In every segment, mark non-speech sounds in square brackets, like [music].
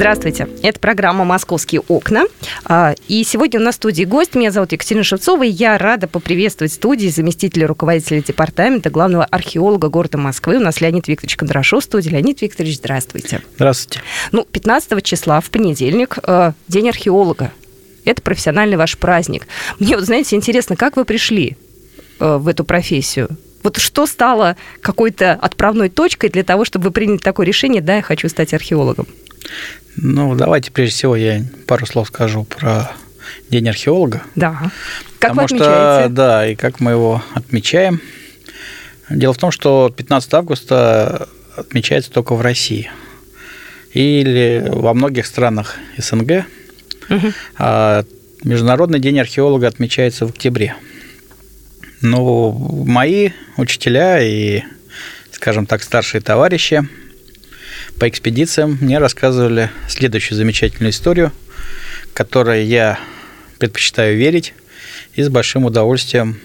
Здравствуйте. Это программа «Московские окна». А, и сегодня у нас в студии гость. Меня зовут Екатерина Шевцова. И я рада поприветствовать в студии заместителя руководителя департамента, главного археолога города Москвы. У нас Леонид Викторович Кондрашов в студии. Леонид Викторович, здравствуйте. Здравствуйте. Ну, 15 числа, в понедельник, э, День археолога. Это профессиональный ваш праздник. Мне вот, знаете, интересно, как вы пришли э, в эту профессию? Вот что стало какой-то отправной точкой для того, чтобы вы приняли такое решение, да, я хочу стать археологом? Ну, давайте прежде всего я пару слов скажу про День археолога. Да. Как Потому вы отмечаете? что, да, и как мы его отмечаем. Дело в том, что 15 августа отмечается только в России. Или во многих странах СНГ. Мгм. А Международный день археолога отмечается в октябре. Но мои учителя и, скажем так, старшие товарищи по экспедициям мне рассказывали следующую замечательную историю, которой я предпочитаю верить и с большим удовольствием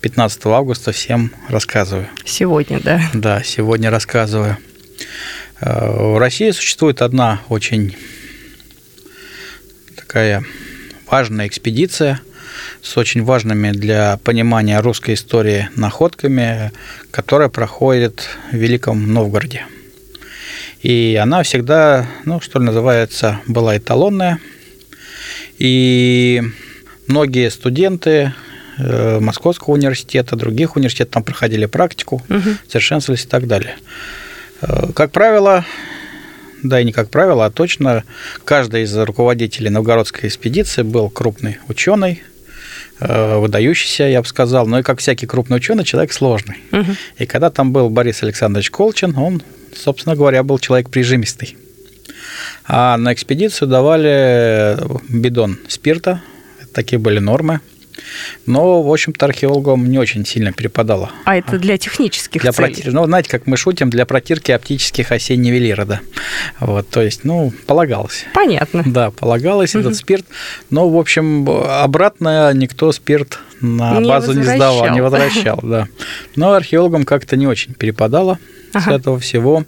15 августа всем рассказываю. Сегодня, да. Да, сегодня рассказываю. Э, В России существует одна очень такая важная экспедиция с очень важными для понимания русской истории находками, которая проходит в Великом Новгороде. И она всегда, ну, что ли, называется, была эталонная. И многие студенты э, Московского университета, других университетов там проходили практику, Мгм. совершенствовались и так далее. Э, Как правило, да и не как правило, а точно, каждый из руководителей новгородской экспедиции был крупный ученый, выдающийся, я бы сказал, но и как всякий крупный ученый, человек сложный. Мгм. И когда там был Борис Александрович Колчин, он, собственно говоря, был человек прижимистый. А на экспедицию давали бидон спирта, такие были нормы. Но, в общем-то, археологам не очень сильно перепадало. А это для технических Для целей? проти- Ну, знаете, как мы шутим, для протирки оптических осей нивелира, да. Вот, то есть, ну, полагалось. Понятно. Да, полагалось Мгм. этот спирт. Но, в общем, обратно никто спирт на Не базу не сдавал, не возвращал, да. Но археологам как-то не очень перепадало с Ага. этого всего.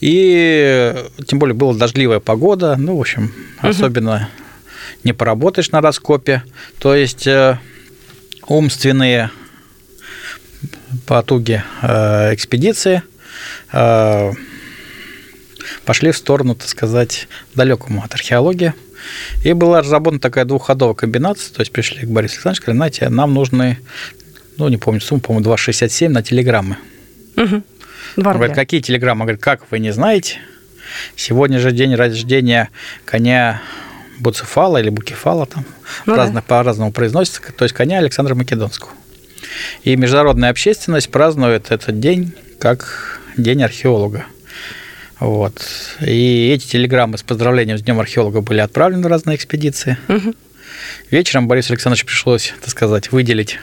И тем более была дождливая погода, ну, в общем, особенно не поработаешь на раскопе. То есть э, умственные потуги э, экспедиции э, пошли в сторону, так сказать, далекому от археологии. И была разработана такая двухходовая комбинация, то есть пришли к Борису Александровичу, сказали, знаете, нам нужны, ну, не помню сумму, по-моему, 2,67 на телеграммы. Он говорит, какие телеграммы? Говорит, как вы не знаете? Сегодня же день рождения коня Буцефала или Букефала, там Ну разно- по-разному произносится, то есть коня Александра Македонского. И международная общественность празднует этот день как День археолога. Вот. И эти телеграммы с поздравлением с Днем археолога были отправлены в разные экспедиции. Мгм. Вечером Борису Александровичу пришлось, так сказать, выделить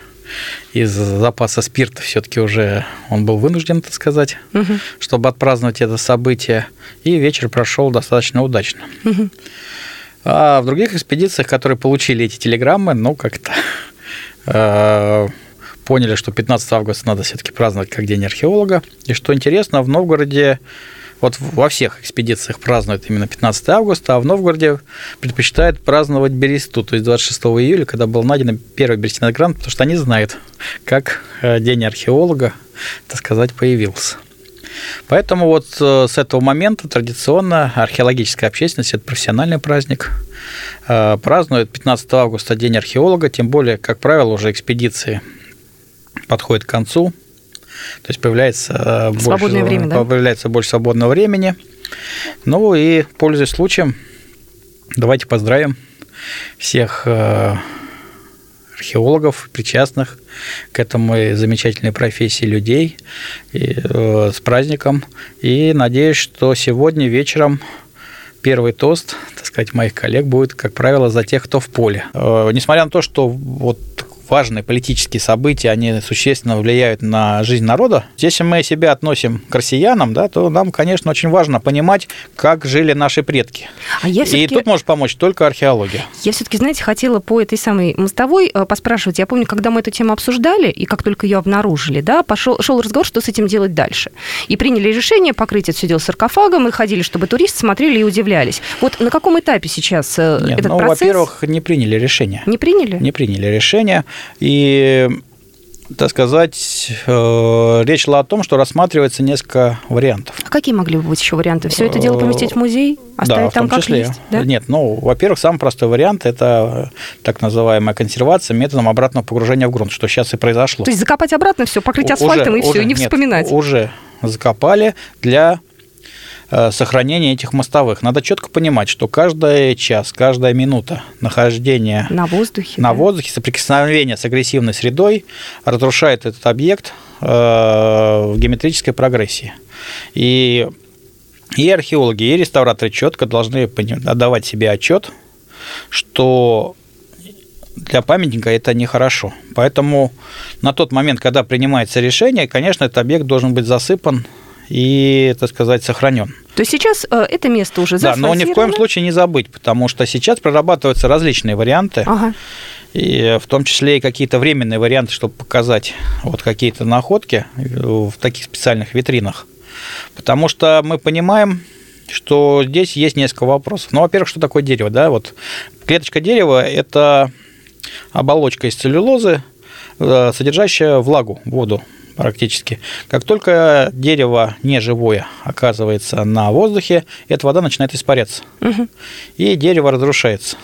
из запаса спирта все-таки уже он был вынужден, так сказать, Мгм. чтобы отпраздновать это событие. И вечер прошел достаточно удачно. Мгм. А в других экспедициях, которые получили эти телеграммы, ну, как-то э, поняли, что 15 августа надо все-таки праздновать как День археолога. И что интересно, в Новгороде вот во всех экспедициях празднуют именно 15 августа, а в Новгороде предпочитают праздновать Бересту, то есть 26 июля, когда был найден первый берестяной грант, потому что они знают, как э, День археолога, так сказать, появился. Поэтому вот э, с этого момента традиционно археологическая общественность, это профессиональный праздник, э, празднует 15 августа День археолога, тем более, как правило, уже экспедиции подходят к концу, то есть появляется э, Свободное больше, время, да? появляется больше свободного времени. Ну и, пользуясь случаем, давайте поздравим всех археологов, причастных к этому замечательной профессии людей и, э, с праздником. И надеюсь, что сегодня вечером первый тост, так сказать, моих коллег будет, как правило, за тех, кто в поле. Э, несмотря на то, что вот важные политические события, они существенно влияют на жизнь народа. Если мы себя относим к россиянам, да, то нам, конечно, очень важно понимать, как жили наши предки. А я И тут может помочь только археология. Я все-таки, знаете, хотела по этой самой мостовой э, поспрашивать. Я помню, когда мы эту тему обсуждали, и как только ее обнаружили, да, пошел, шел разговор, что с этим делать дальше. И приняли решение покрыть это все дело саркофагом, и ходили, чтобы туристы смотрели и удивлялись. Вот на каком этапе сейчас э, Нет, этот ну, процесс? во-первых, не приняли решение. Не приняли? Не приняли решение. И так сказать, э, речь шла о том, что рассматривается несколько вариантов. А какие могли бы быть еще варианты? Все это дело поместить в музей, оставить да, там как числе. есть? Да? Нет, ну, во-первых, самый простой вариант – это так называемая консервация методом обратного погружения в грунт, что сейчас и произошло. То есть закопать обратно все, покрыть асфальтом уже, и все, и не нет, вспоминать? уже закопали для Э, сохранения этих мостовых. Надо четко понимать, что каждый час, каждая минута нахождения на воздухе, на да? воздухе соприкосновения с агрессивной средой разрушает этот объект э, в геометрической прогрессии. И и археологи, и реставраторы четко должны отдавать себе отчет, что для памятника это нехорошо. Поэтому на тот момент, когда принимается решение, конечно, этот объект должен быть засыпан и, так сказать, сохранен. То есть сейчас э, это место уже Да, но ни в коем случае не забыть, потому что сейчас прорабатываются различные варианты. Ага. И в том числе и какие-то временные варианты, чтобы показать вот какие-то находки в таких специальных витринах. Потому что мы понимаем, что здесь есть несколько вопросов. Ну, во-первых, что такое дерево? Да? Вот клеточка дерева – это оболочка из целлюлозы, э, содержащая влагу, воду практически. Как только дерево неживое оказывается на воздухе, эта вода начинает испаряться. Угу. И дерево разрушается.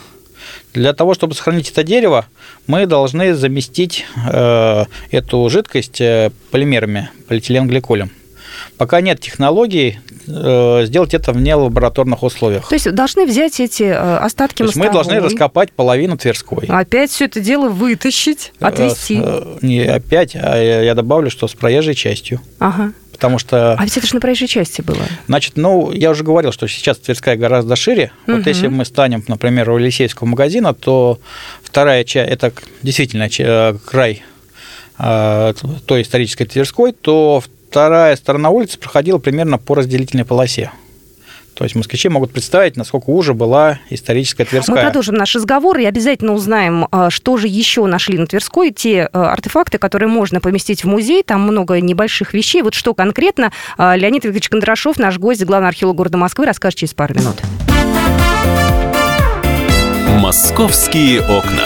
Для того, чтобы сохранить это дерево, мы должны заместить э, эту жидкость э, полимерами, полиэтиленгликолем. Пока нет технологий э, сделать это в нелабораторных условиях. То есть должны взять эти э, остатки То есть мы должны раскопать половину Тверской. Опять все это дело вытащить, э, отвезти. Не опять, а я добавлю, что с проезжей частью. Ага. Потому что... А ведь это же на проезжей части было. Значит, ну, я уже говорил, что сейчас Тверская гораздо шире. Угу. Вот если мы станем, например, у Елисейского магазина, то вторая часть, это действительно край той исторической Тверской, то вторая сторона улицы проходила примерно по разделительной полосе. То есть москвичи могут представить, насколько уже была историческая Тверская. Мы продолжим наш разговор и обязательно узнаем, а, что же еще нашли на Тверской, те а, артефакты, которые можно поместить в музей. Там много небольших вещей. Вот что конкретно а, Леонид Викторович Кондрашов, наш гость, главный археолог города Москвы, расскажет через пару минут. «Московские окна».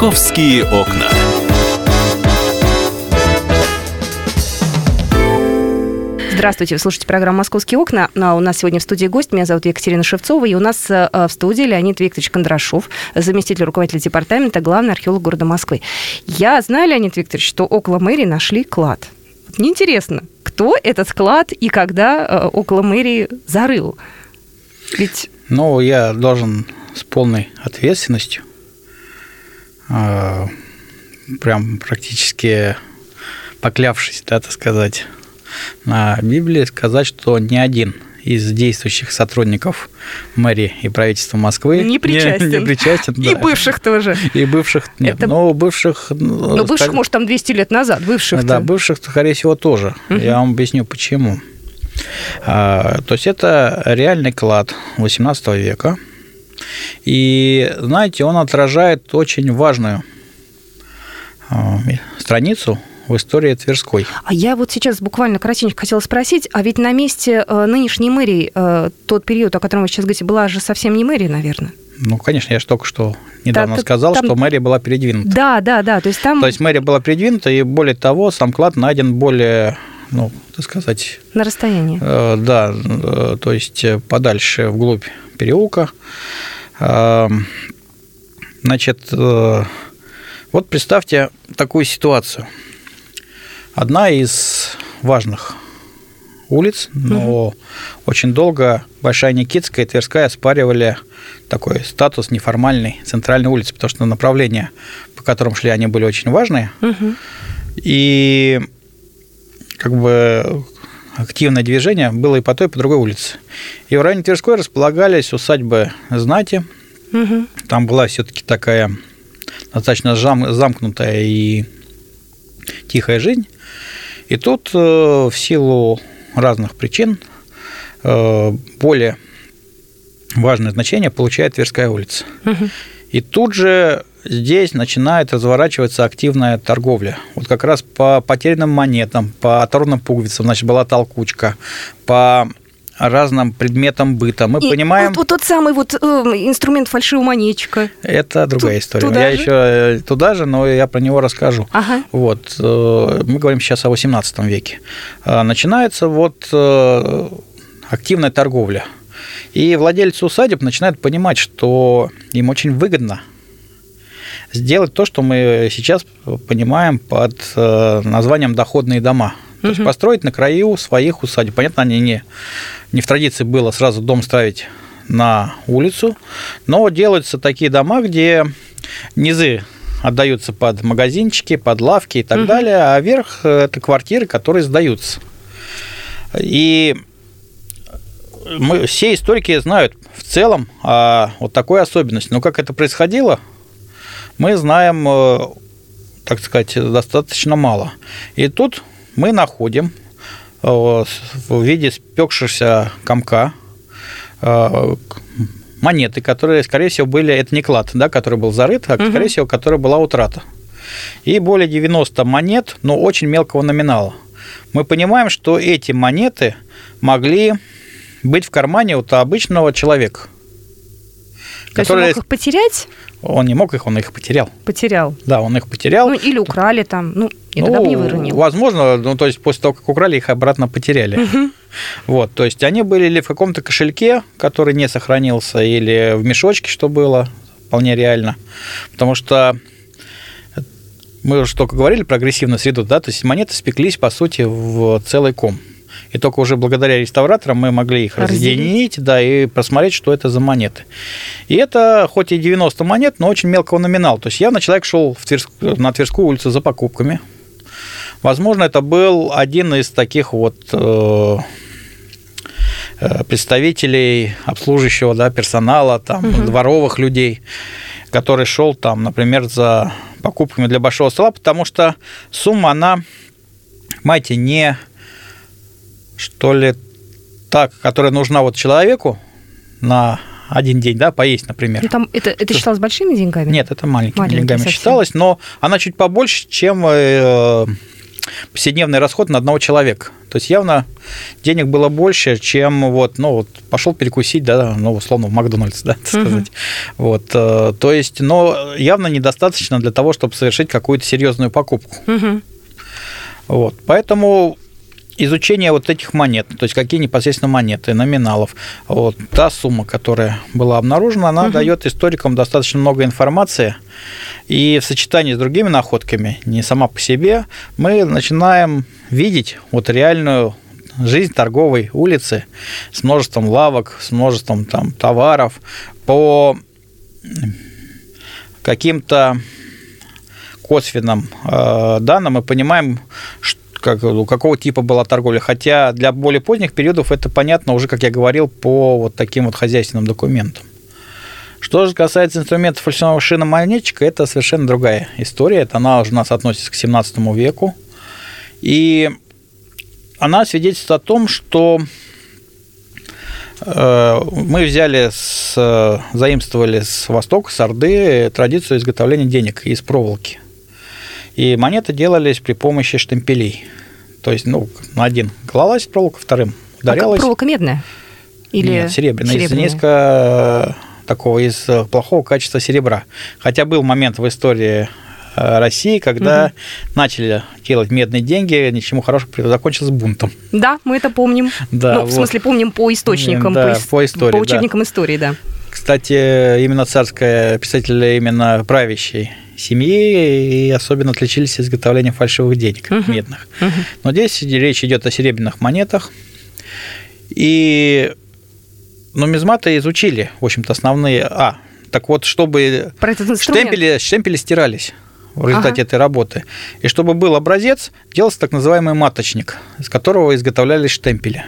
«Московские окна». Здравствуйте, вы слушаете программу «Московские окна». А у нас сегодня в студии гость. Меня зовут Екатерина Шевцова. И у нас э, в студии Леонид Викторович Кондрашов, заместитель руководителя департамента, главный археолог города Москвы. Я знаю, Леонид Викторович, что около мэрии нашли клад. Мне интересно, кто этот клад и когда э, около мэрии зарыл? Ведь... Ну, я должен с полной ответственностью прям практически поклявшись, да, так сказать, на Библии, сказать, что ни один из действующих сотрудников мэрии и правительства Москвы не причастен. Не, не причастен [laughs] да. И бывших тоже. И бывших нет. Это... Но бывших... Ну, но бывших, скорее... может, там 200 лет назад. Бывших Да, бывших, скорее всего, тоже. Угу. Я вам объясню, почему. А, то есть это реальный клад 18 века, и, знаете, он отражает очень важную а, страницу в истории Тверской. А я вот сейчас буквально коротенько хотела спросить, а ведь на месте э, нынешней мэрии э, тот период, о котором вы сейчас говорите, была же совсем не мэрия, наверное? Ну, конечно, я же только что недавно да, сказал, там... что мэрия была передвинута. Да, да, да. То есть там... То есть мэрия была передвинута, и более того, сам клад найден более ну, так сказать... На расстоянии. Э, да, э, то есть подальше, вглубь переулка. Значит, э, вот представьте такую ситуацию. Одна из важных улиц, но угу. очень долго Большая Никитская и Тверская оспаривали такой статус неформальной центральной улицы, потому что направления, по которым шли, они были очень важные. Угу. И как бы активное движение было и по той, и по другой улице. И в районе Тверской располагались усадьбы знати. Угу. Там была все-таки такая достаточно замкнутая и тихая жизнь. И тут э, в силу разных причин э, более важное значение получает Тверская улица. Угу. И тут же здесь начинает разворачиваться активная торговля. Вот как раз по потерянным монетам, по оторванным пуговицам, значит, была толкучка, по разным предметам быта. Мы и понимаем... Вот, вот тот самый вот э, инструмент фальшивомонетчика. Это другая Тут, история. Туда я же? еще э, туда же, но я про него расскажу. Ага. Вот. Э, мы говорим сейчас о 18 веке. Э, начинается вот активная торговля. И владельцы усадеб начинают понимать, что им очень выгодно сделать то, что мы сейчас понимаем под названием доходные дома. То угу. есть построить на краю своих усадеб. Понятно, они не, не в традиции было сразу дом ставить на улицу, но делаются такие дома, где низы отдаются под магазинчики, под лавки и так угу. далее, а верх это квартиры, которые сдаются. И мы, все историки знают в целом о вот такой особенности. Но как это происходило, мы знаем, э, так сказать, достаточно мало. И тут мы находим э, в виде спекшегося комка э, монеты, которые, скорее всего, были, это не клад, да, который был зарыт, а, скорее угу. всего, которая была утрата. И более 90 монет, но очень мелкого номинала. Мы понимаем, что эти монеты могли быть в кармане вот обычного человека. То который... есть он мог их потерять? Он не мог их, он их потерял. Потерял. Да, он их потерял. Ну, или украли там. Ну, и ну, бы не выронил. Возможно, ну, то есть после того, как украли, их обратно потеряли. Угу. Вот, то есть они были или в каком-то кошельке, который не сохранился, или в мешочке, что было вполне реально. Потому что мы уже только говорили про агрессивную среду, да, то есть монеты спеклись, по сути, в целый ком. И только уже благодаря реставраторам мы могли их разъединить, да, и посмотреть, что это за монеты. И это хоть и 90 монет, но очень мелкого номинала. То есть явно человек шел в Тверск, на Тверскую улицу за покупками. Возможно, это был один из таких вот э, э представителей обслуживающего да, персонала, там, угу. дворовых людей, который шел там, например, за покупками для большого стола, потому что сумма, она, понимаете, не что ли, так, которая нужна вот человеку на один день, да, поесть, например. Ну, там это, это считалось большими деньгами? Нет, это маленькими Маленькие деньгами совсем. считалось, но она чуть побольше, чем э, повседневный расход на одного человека. То есть явно денег было больше, чем вот, ну, вот пошел перекусить, да, ну, условно, в Макдональдс, да, [laughs] так сказать. Угу. Вот, э, то есть, но явно недостаточно для того, чтобы совершить какую-то серьезную покупку. Угу. Вот, поэтому изучение вот этих монет, то есть какие непосредственно монеты, номиналов, вот та сумма, которая была обнаружена, она угу. дает историкам достаточно много информации, и в сочетании с другими находками, не сама по себе, мы начинаем видеть вот реальную жизнь торговой улицы с множеством лавок, с множеством там товаров по каким-то косвенным э, данным. Мы понимаем, что как, какого типа была торговля. Хотя для более поздних периодов это понятно уже, как я говорил, по вот таким вот хозяйственным документам. Что же касается инструментов фальшивого шиномонетчика, это совершенно другая история. Это она уже у нас относится к 17 веку. И она свидетельствует о том, что э, мы взяли, с, заимствовали с Востока, с Орды, традицию изготовления денег из проволоки – и монеты делались при помощи штемпелей. То есть, ну, на один клалась проволока, вторым ударялась. А проволока медная? Или Нет, серебряная. серебряная. Из несколько такого из плохого качества серебра. Хотя был момент в истории э, России, когда угу. начали делать медные деньги, ничему хорошему закончилось бунтом. Да, мы это помним. Да, ну, вот. в смысле, помним по источникам, да, по, по истории. По учебникам да. истории, да. Кстати, именно царская писатели именно правящей семьи и особенно отличились изготовлением фальшивых денег uh-huh. медных. Uh-huh. Но здесь речь идет о серебряных монетах. И нумизматы изучили, в общем-то, основные... А, так вот, чтобы штемпели, штемпели стирались в результате ага. этой работы. И чтобы был образец, делался так называемый маточник, из которого изготовлялись штемпели.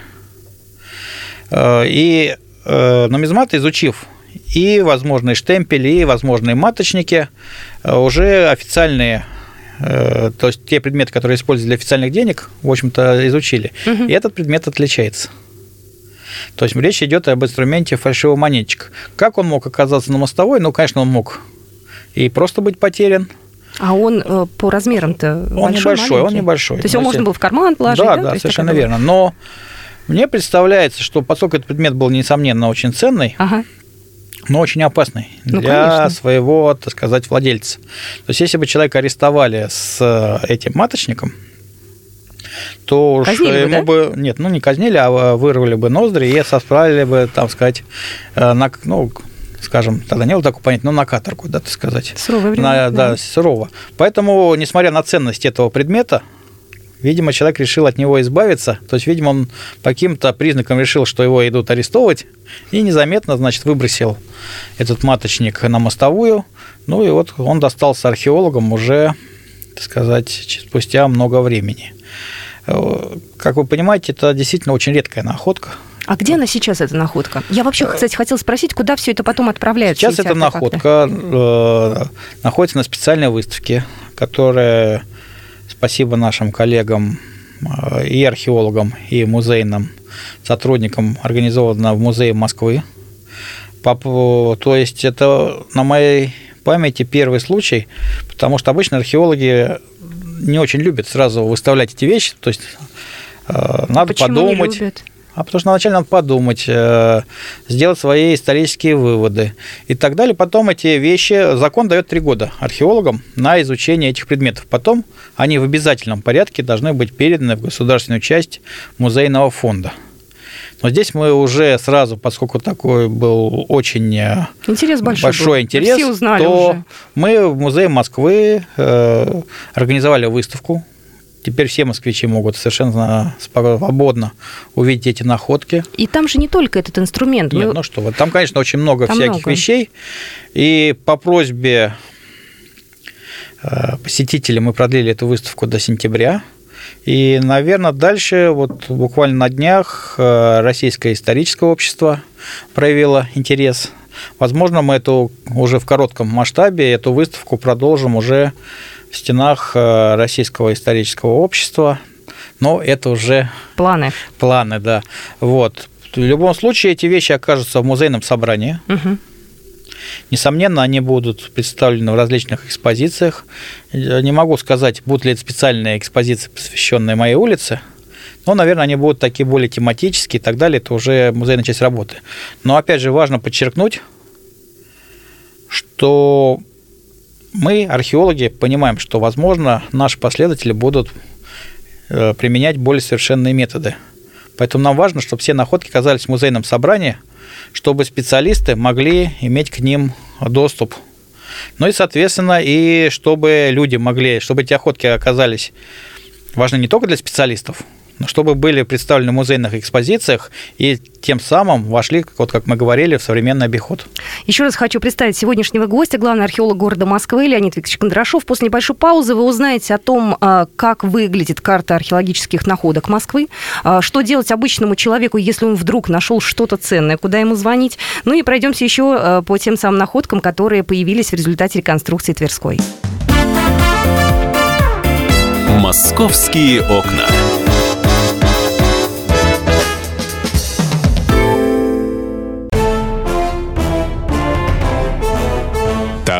Э, и э, нумизматы, изучив и возможные штемпели, и возможные маточники, э, уже официальные то есть те предметы, которые используют для официальных денег, в общем-то, изучили. Угу. И этот предмет отличается. То есть речь идет об инструменте фальшивого монетчика. Как он мог оказаться на мостовой? Ну, конечно, он мог и просто быть потерян. А он э, по размерам-то Он большой, небольшой, маленький? он небольшой. То есть его можно было в карман положить? Да, да, да совершенно верно. Но мне представляется, что поскольку этот предмет был, несомненно, очень ценный, ага. Но очень опасный ну, для конечно. своего, так сказать, владельца. То есть, если бы человека арестовали с э, этим маточником, то уж казнили ему бы, да? бы, нет, ну не казнили, а вырвали бы ноздри и сосправили бы, там сказать, э, на, ну, скажем, тогда не было такого понятия, но на каторгу, да, так сказать. Суровое время. На, да, да, сурово. Поэтому, несмотря на ценность этого предмета, видимо, человек решил от него избавиться. То есть, видимо, он по каким-то признакам решил, что его идут арестовывать, и незаметно, значит, выбросил этот маточник на мостовую. Ну и вот он достался археологам уже, так сказать, спустя много времени. Э, как вы понимаете, это действительно очень редкая находка. А где она сейчас, эта находка? Я вообще, кстати, хотел спросить, куда все это потом отправляется? Сейчас эта находка э, находится на специальной выставке, которая, спасибо нашим коллегам э, и археологам, и музейным сотрудникам, организована в Музее Москвы. То есть это на моей памяти первый случай, потому что обычно археологи не очень любят сразу выставлять эти вещи. То есть э, надо Почему подумать. Не любят? А потому что вначале надо подумать, э, сделать свои исторические выводы и так далее. Потом эти вещи, закон дает три года археологам на изучение этих предметов. Потом они в обязательном порядке должны быть переданы в государственную часть музейного фонда. Но здесь мы уже сразу, поскольку такой был очень э, интерес большой, большой был. интерес, Все узнали то уже. мы в музее Москвы э, организовали выставку. Теперь все москвичи могут совершенно свободно увидеть эти находки. И там же не только этот инструмент. Нет, мы... ну что вы, там, конечно, очень много там всяких много. вещей. И по просьбе э, посетителей мы продлили эту выставку до сентября. И, наверное, дальше, вот буквально на днях, э, Российское историческое общество проявило интерес. Возможно, мы эту уже в коротком масштабе эту выставку продолжим уже в стенах э, Российского исторического общества. Но это уже планы. Планы, да. Вот. В любом случае эти вещи окажутся в музейном собрании. Угу. Несомненно, они будут представлены в различных экспозициях. Не могу сказать, будут ли это специальные экспозиции, посвященные моей улице, но, наверное, они будут такие более тематические и так далее. Это уже музейная часть работы. Но, опять же, важно подчеркнуть, что мы, археологи, понимаем, что, возможно, наши последователи будут э, применять более совершенные методы. Поэтому нам важно, чтобы все находки оказались в музейном собрании – чтобы специалисты могли иметь к ним доступ. Ну и, соответственно, и чтобы люди могли, чтобы эти охотки оказались важны не только для специалистов, чтобы были представлены в музейных экспозициях и тем самым вошли, вот как мы говорили, в современный обиход. Еще раз хочу представить сегодняшнего гостя, главный археолог города Москвы Леонид Викторович Кондрашов. После небольшой паузы вы узнаете о том, а, как выглядит карта археологических находок Москвы, а, что делать обычному человеку, если он вдруг нашел что-то ценное, куда ему звонить. Ну и пройдемся еще а, по тем самым находкам, которые появились в результате реконструкции Тверской. Московские окна.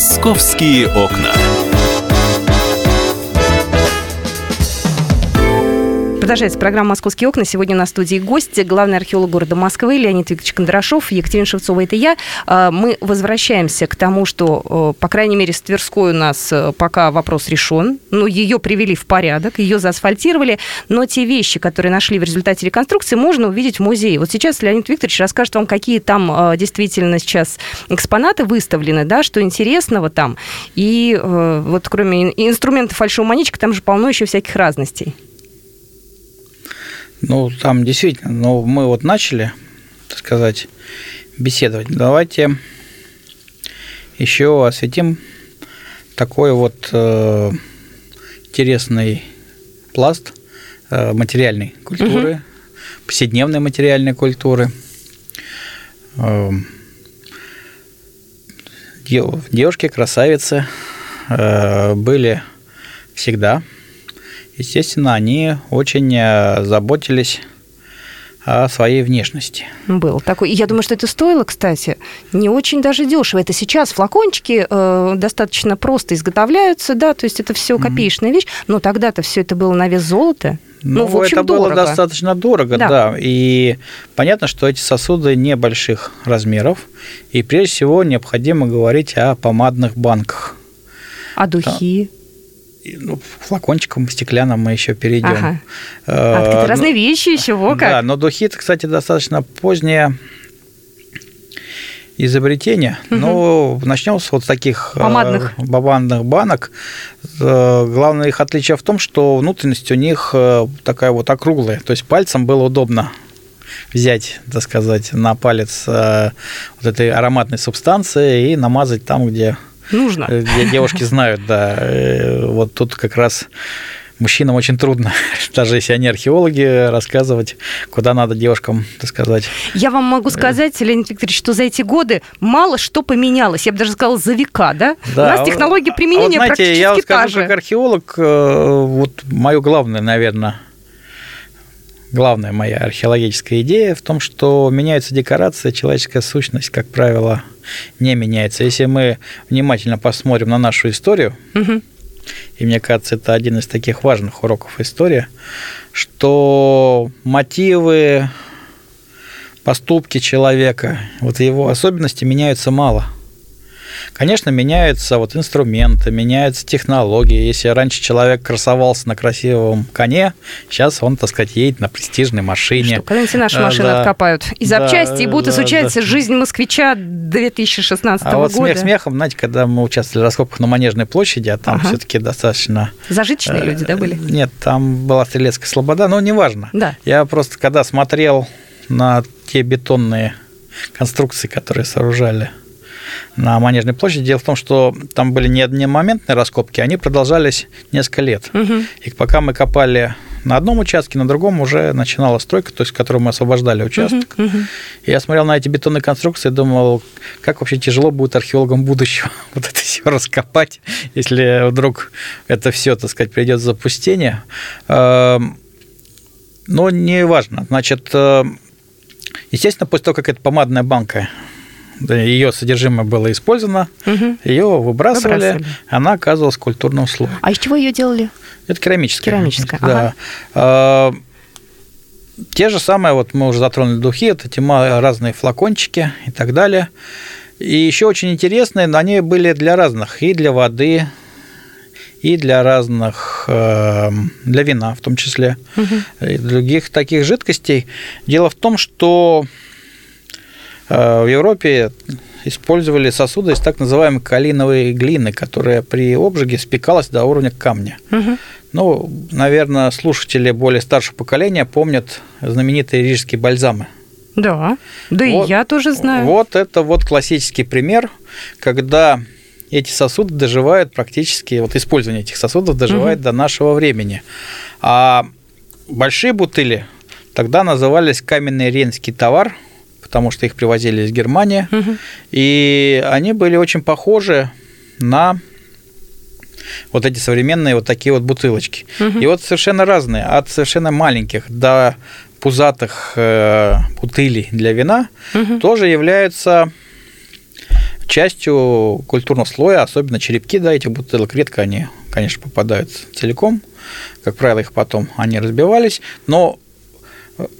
«Московские окна». Продолжается программа «Московские окна». Сегодня на студии гости, главный археолог города Москвы Леонид Викторович Кондрашов, Екатерина Шевцова, это я. А, мы возвращаемся к тому, что, по крайней мере, с Тверской у нас э, пока вопрос решен. Ну, ее привели в порядок, ее заасфальтировали, но те вещи, которые нашли в результате реконструкции, можно увидеть в музее. Вот сейчас Леонид Викторович расскажет вам, какие там э, действительно сейчас экспонаты выставлены, да, что интересного там. И э, вот кроме инструментов фальшивомонетчика, там же полно еще всяких разностей. Ну, там действительно, ну, мы вот начали, так сказать, беседовать. Давайте еще осветим такой вот э, интересный пласт э, материальной культуры, угу. повседневной материальной культуры. Э, девушки, красавицы э, были всегда – естественно, они очень э, заботились о своей внешности. Был такой. Я думаю, что это стоило, кстати, не очень даже дешево. Это сейчас флакончики э, достаточно просто изготовляются, да, то есть это все копеечная mm-hmm. вещь, но тогда-то все это было на вес золота. Ну, ну в общем, это дорого. было достаточно дорого, да. да. И понятно, что эти сосуды небольших размеров, и прежде всего необходимо говорить о помадных банках. А духи? Ну, флакончиком стеклянным мы еще перейдем. Ага. А, это разные вещи еще, во как. Да, но духи, кстати, достаточно позднее изобретение. Угу. Ну, начнем с вот таких помадных э, бабанных банок. Э, главное их отличие в том, что внутренность у них э, такая вот округлая, то есть пальцем было удобно взять, так сказать, на палец вот этой ароматной субстанции и намазать там, где Нужно. Э, девушки знают, да. Э, вот тут как раз мужчинам очень трудно, [laughs] даже если они археологи, рассказывать, куда надо девушкам, так сказать. Я вам могу сказать, Леонид Викторович, что за эти годы мало что поменялось. Я бы даже сказала, за века, да? да. У нас технология применения а вот, знаете, практически я вот скажу, как археолог, э, вот мое главное, наверное, главная моя археологическая идея в том, что меняется декорация, человеческая сущность, как правило, не меняется. Если мы внимательно посмотрим на нашу историю, угу. И мне кажется, это один из таких важных уроков истории, что мотивы, поступки человека, вот его особенности меняются мало – Конечно, меняются вот инструменты, меняются технологии. Если раньше человек красовался на красивом коне, сейчас он, так сказать, едет на престижной машине. Что, когда-нибудь наши машины да, откопают и запчасти, да, и будут да, изучать да. жизнь москвича 2016 а года. А вот смех смехом, знаете, когда мы участвовали в раскопках на Манежной площади, а там ага. все-таки достаточно... Зажиточные э, люди, да, были? Нет, там была стрелецкая слобода, но неважно. Да. Я просто, когда смотрел на те бетонные конструкции, которые сооружали на Манежной площади. Дело в том, что там были не одномоментные раскопки, они продолжались несколько лет. Угу. И пока мы копали на одном участке, на другом уже начинала стройка, то есть, которую мы освобождали участок. Uh-huh, uh-huh. И я смотрел на эти бетонные конструкции и думал, как вообще тяжело будет археологам будущего [laughs] вот это все раскопать, если вдруг это все, так сказать, придет в запустение. Эм, но не важно. Значит, э, естественно, после того, как эта помадная банка ее содержимое было использовано, угу. ее выбрасывали, выбрасывали, она оказывалась культурным слоем. А из чего ее делали? Это керамическая. Керамическая, да. Ага. А, те же самые, вот мы уже затронули духи, это эти разные флакончики и так далее. И еще очень интересные, они были для разных, и для воды, и для разных, э, для вина в том числе, угу. и других таких жидкостей. Дело в том, что в Европе использовали сосуды из так называемой калиновой глины, которая при обжиге спекалась до уровня камня. Угу. Ну, наверное, слушатели более старшего поколения помнят знаменитые рижские бальзамы. Да, да вот, и я тоже знаю. Вот это вот классический пример, когда эти сосуды доживают практически, вот использование этих сосудов доживает угу. до нашего времени. А большие бутыли тогда назывались каменный ренский товар – потому что их привозили из Германии, угу. и они были очень похожи на вот эти современные вот такие вот бутылочки. И вот совершенно разные, от совершенно маленьких до пузатых э, бутылей для вина, тоже являются частью культурного слоя, особенно черепки да, этих бутылок. Редко они, конечно, попадают целиком. Как правило, их потом они разбивались. Но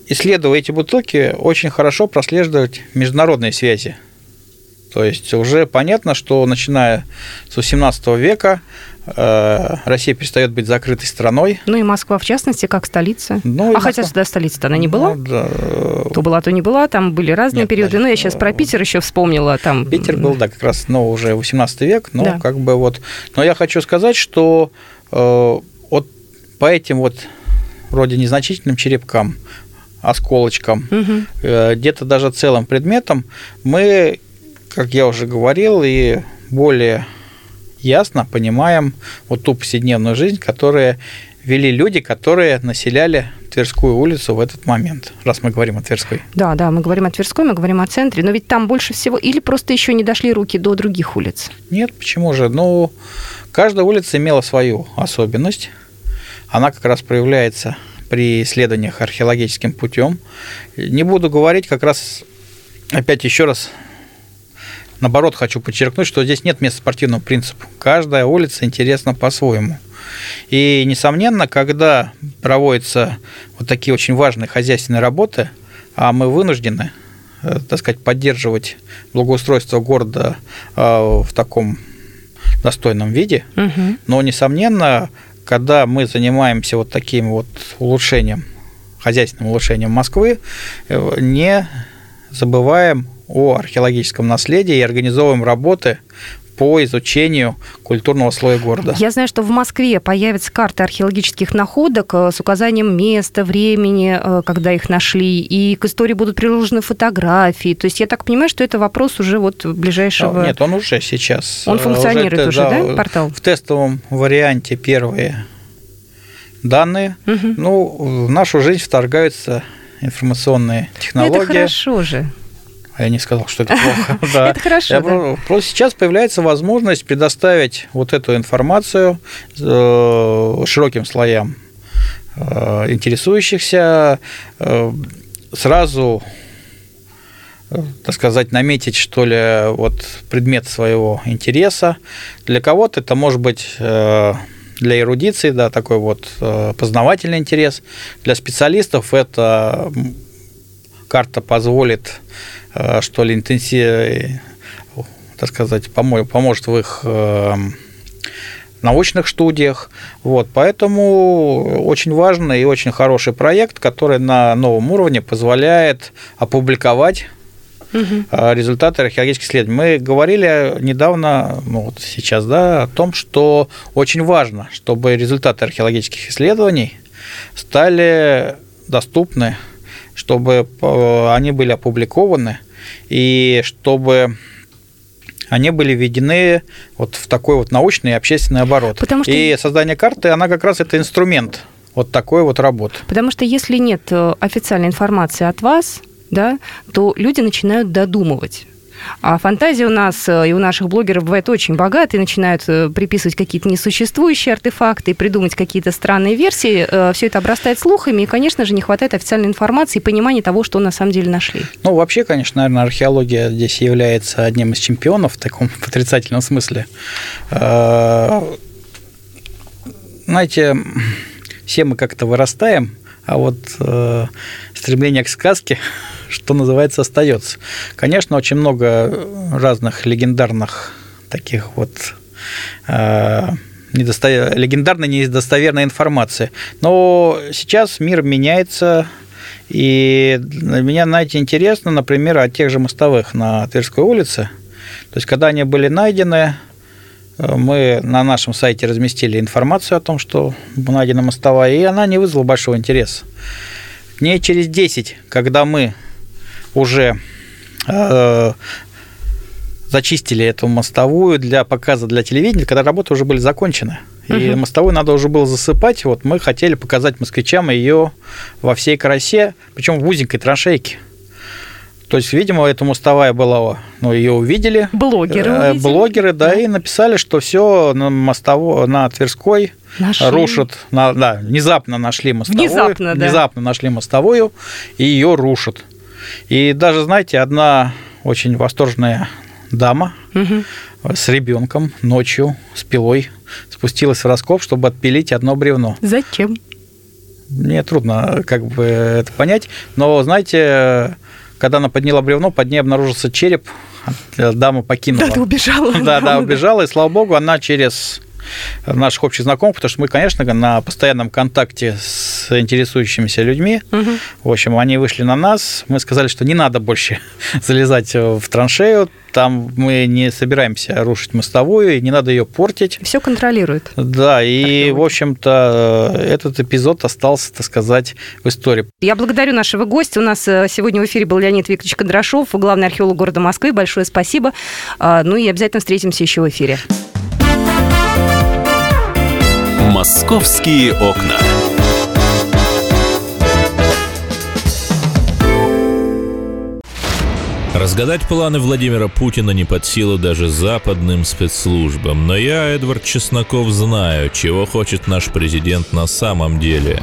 исследуя эти бутылки, очень хорошо прослеживать международные связи. То есть уже понятно, что начиная с 18 века э, Россия перестает быть закрытой страной. Ну и Москва, в частности, как столица. Ну, а Москва. хотя сюда столица-то она не была? Ну, да. То была, то не была, там были разные Нет, периоды. даже, Ну, я сейчас про э, Питер еще вспомнила. Там... Питер был, да, как раз, ну, уже 18 век, но Да. как бы вот... Но я хочу сказать, что э, вот по этим вот вроде незначительным черепкам, осколочкам, Мгм. э, где-то даже целым предметом, мы, как я уже говорил, и более ясно понимаем вот ту повседневную жизнь, которую вели люди, которые населяли Тверскую улицу в этот момент, раз мы говорим о Тверской. Да, да, мы говорим о Тверской, мы говорим о центре, но ведь там больше всего... Или просто еще не дошли руки до других улиц? Нет, почему же? Ну, каждая улица имела свою особенность. Она как раз проявляется при исследованиях археологическим путем. Не буду говорить, как раз опять еще раз наоборот хочу подчеркнуть, что здесь нет места спортивному принципу. Каждая улица интересна по-своему. И, несомненно, когда проводятся вот такие очень важные хозяйственные работы, а мы вынуждены, э, так сказать, поддерживать благоустройство города э, в таком достойном виде, Мгм. но, несомненно, когда мы занимаемся вот таким вот улучшением, хозяйственным улучшением Москвы, э, не забываем о археологическом наследии и организовываем работы по изучению культурного слоя города. Я знаю, что в Москве появятся карты археологических находок э, с указанием места, времени, э, когда их нашли, и к истории будут приложены фотографии. То есть я так понимаю, что это вопрос уже вот ближайшего... А, Нет, он уже сейчас. Он э, функционирует это, уже, да, портал? В тестовом варианте первые данные. Мгм. Ну, в нашу жизнь вторгаются информационные Ну, технологии. это хорошо же. А я не сказал, что это плохо. [laughs] Да. Это хорошо, Я да. про- Просто сейчас появляется возможность предоставить вот эту информацию э, широким слоям э, интересующихся, э, сразу, так сказать, наметить, что ли, вот предмет своего интереса. Для кого-то это может быть для эрудиции, да, такой вот познавательный интерес. Для специалистов это м, карта позволит, что ли, интенсив, так сказать, помо- поможет в их э, научных студиях. Вот, поэтому очень важный и очень хороший проект, который на новом уровне позволяет опубликовать э, результаты археологических исследований. Мы говорили недавно, ну вот сейчас, да, о том, что очень важно, чтобы результаты археологических исследований стали доступны, чтобы э, они были опубликованы и чтобы они были введены вот в такой вот научный и общественный оборот. Потому что- И создание карты, она как раз это инструмент вот такой вот работы. Потому что если нет э, официальной информации от вас, да, то люди начинают додумывать. А фантазия у нас э, и у наших блогеров бывает очень богата, и начинают э, приписывать какие-то несуществующие артефакты, придумать какие-то странные версии. Все это обрастает слухами, и, конечно же, не хватает официальной информации и понимания того, что на самом деле нашли. Ну, вообще, конечно, наверное, археология здесь является одним из чемпионов в таком [laughs] отрицательном смысле. Э, Знаете, все мы как-то вырастаем, а вот э, стремление к сказке, что называется, остается. Конечно, очень много разных легендарных таких вот э, недосто- легендарной недостоверной информации. Но сейчас мир меняется, и для меня, знаете, интересно, например, о тех же мостовых на Тверской улице. То есть, когда они были найдены, э, мы на нашем сайте разместили информацию о том, что найдена мостовая, и она не вызвала большого интереса. Дней через 10, когда мы уже э, зачистили эту мостовую для показа для телевидения, когда работы уже были закончены. И Мгм. мостовую надо уже было засыпать. Вот мы хотели показать москвичам ее во всей красе, причем в узенькой траншейке. То есть, видимо, эта мостовая была, ну, ее увидели. Блогеры Э, увидели. Блогеры, да, Да. и написали, что все на мостово, на Тверской Нашли. рушат, на- да, внезапно нашли мостовую. Внезапно, да. Внезапно нашли мостовую, и ее рушат. И даже, знаете, одна очень восторженная дама Мгм. с ребенком ночью с пилой спустилась в раскоп, чтобы отпилить одно бревно. Зачем? Мне трудно как бы это понять, но знаете, когда она подняла бревно, под ней обнаружился череп, э, дама покинула. Да, ты убежала. [laughs] Да, да, убежала, и слава богу, она через наших общих знакомых, потому что мы, конечно, на постоянном контакте с интересующимися людьми. Мгм. В общем, они вышли на нас, мы сказали, что не надо больше [laughs] залезать в траншею, там мы не собираемся рушить мостовую, и не надо ее портить. Все контролирует. Да, и, в общем-то, этот эпизод остался, так сказать, в истории. Я благодарю нашего гостя. У нас э, сегодня в эфире был Леонид Викторович Кондрашов, главный археолог города Москвы. Большое спасибо. А, Ну и обязательно встретимся еще в эфире. «Московские окна». Разгадать планы Владимира Путина не под силу даже западным спецслужбам. Но я, Эдвард Чесноков, знаю, чего хочет наш президент на самом деле.